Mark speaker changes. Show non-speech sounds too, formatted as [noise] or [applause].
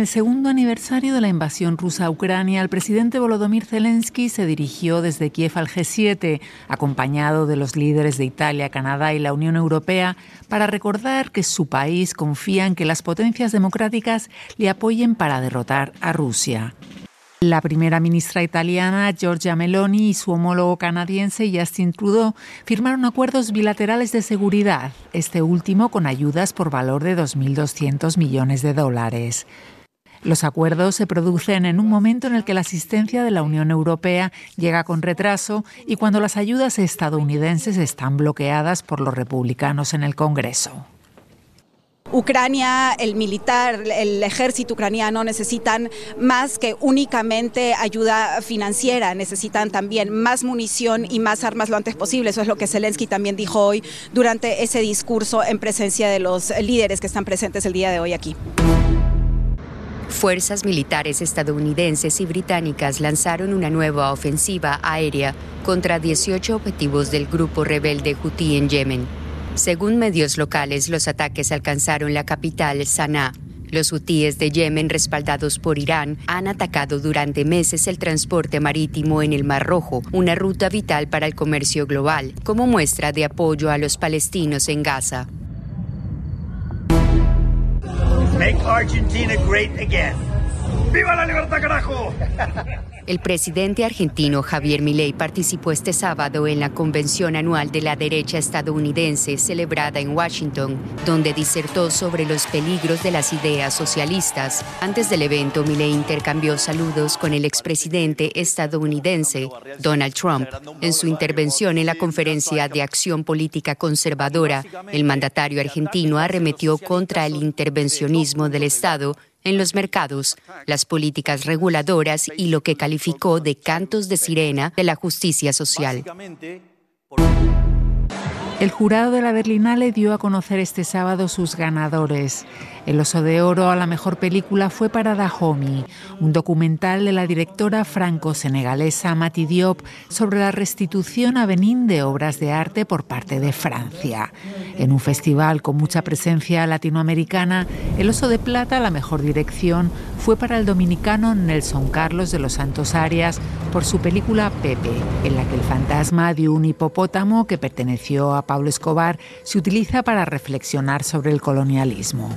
Speaker 1: el segundo aniversario de la invasión rusa a Ucrania, el presidente Volodymyr Zelensky se dirigió desde Kiev al G7, acompañado de los líderes de Italia, Canadá y la Unión Europea, para recordar que su país confía en que las potencias democráticas le apoyen para derrotar a Rusia. La primera ministra italiana, Giorgia Meloni, y su homólogo canadiense, Justin Trudeau, firmaron acuerdos bilaterales de seguridad, este último con ayudas por valor de 2.200 millones de dólares. Los acuerdos se producen en un momento en el que la asistencia de la Unión Europea llega con retraso y cuando las ayudas estadounidenses están bloqueadas por los republicanos en el Congreso.
Speaker 2: Ucrania, el militar, el ejército ucraniano necesitan más que únicamente ayuda financiera, necesitan también más munición y más armas lo antes posible. Eso es lo que Zelensky también dijo hoy durante ese discurso en presencia de los líderes que están presentes el día de hoy aquí.
Speaker 3: Fuerzas militares estadounidenses y británicas lanzaron una nueva ofensiva aérea contra 18 objetivos del grupo rebelde Houthi en Yemen. Según medios locales, los ataques alcanzaron la capital, Sanaa. Los hutíes de Yemen, respaldados por Irán, han atacado durante meses el transporte marítimo en el Mar Rojo, una ruta vital para el comercio global, como muestra de apoyo a los palestinos en Gaza.
Speaker 4: Make Argentina great again. ¡Viva la libertad, carajo! [laughs]
Speaker 3: El presidente argentino Javier Milei participó este sábado en la convención anual de la derecha estadounidense celebrada en Washington, donde disertó sobre los peligros de las ideas socialistas. Antes del evento, Milei intercambió saludos con el expresidente estadounidense Donald Trump. En su intervención en la conferencia de acción política conservadora, el mandatario argentino arremetió contra el intervencionismo del Estado en los mercados, las políticas reguladoras y lo que calificó de cantos de sirena de la justicia social.
Speaker 1: El jurado de la Berlinale dio a conocer este sábado sus ganadores. El Oso de Oro a la mejor película fue para Dahomey, un documental de la directora franco-senegalesa Mati Diop sobre la restitución a Benín de obras de arte por parte de Francia. En un festival con mucha presencia latinoamericana, el Oso de Plata, la mejor dirección, fue para el dominicano Nelson Carlos de los Santos Arias por su película Pepe, en la que el fantasma de un hipopótamo que perteneció a Pablo Escobar se utiliza para reflexionar sobre el colonialismo.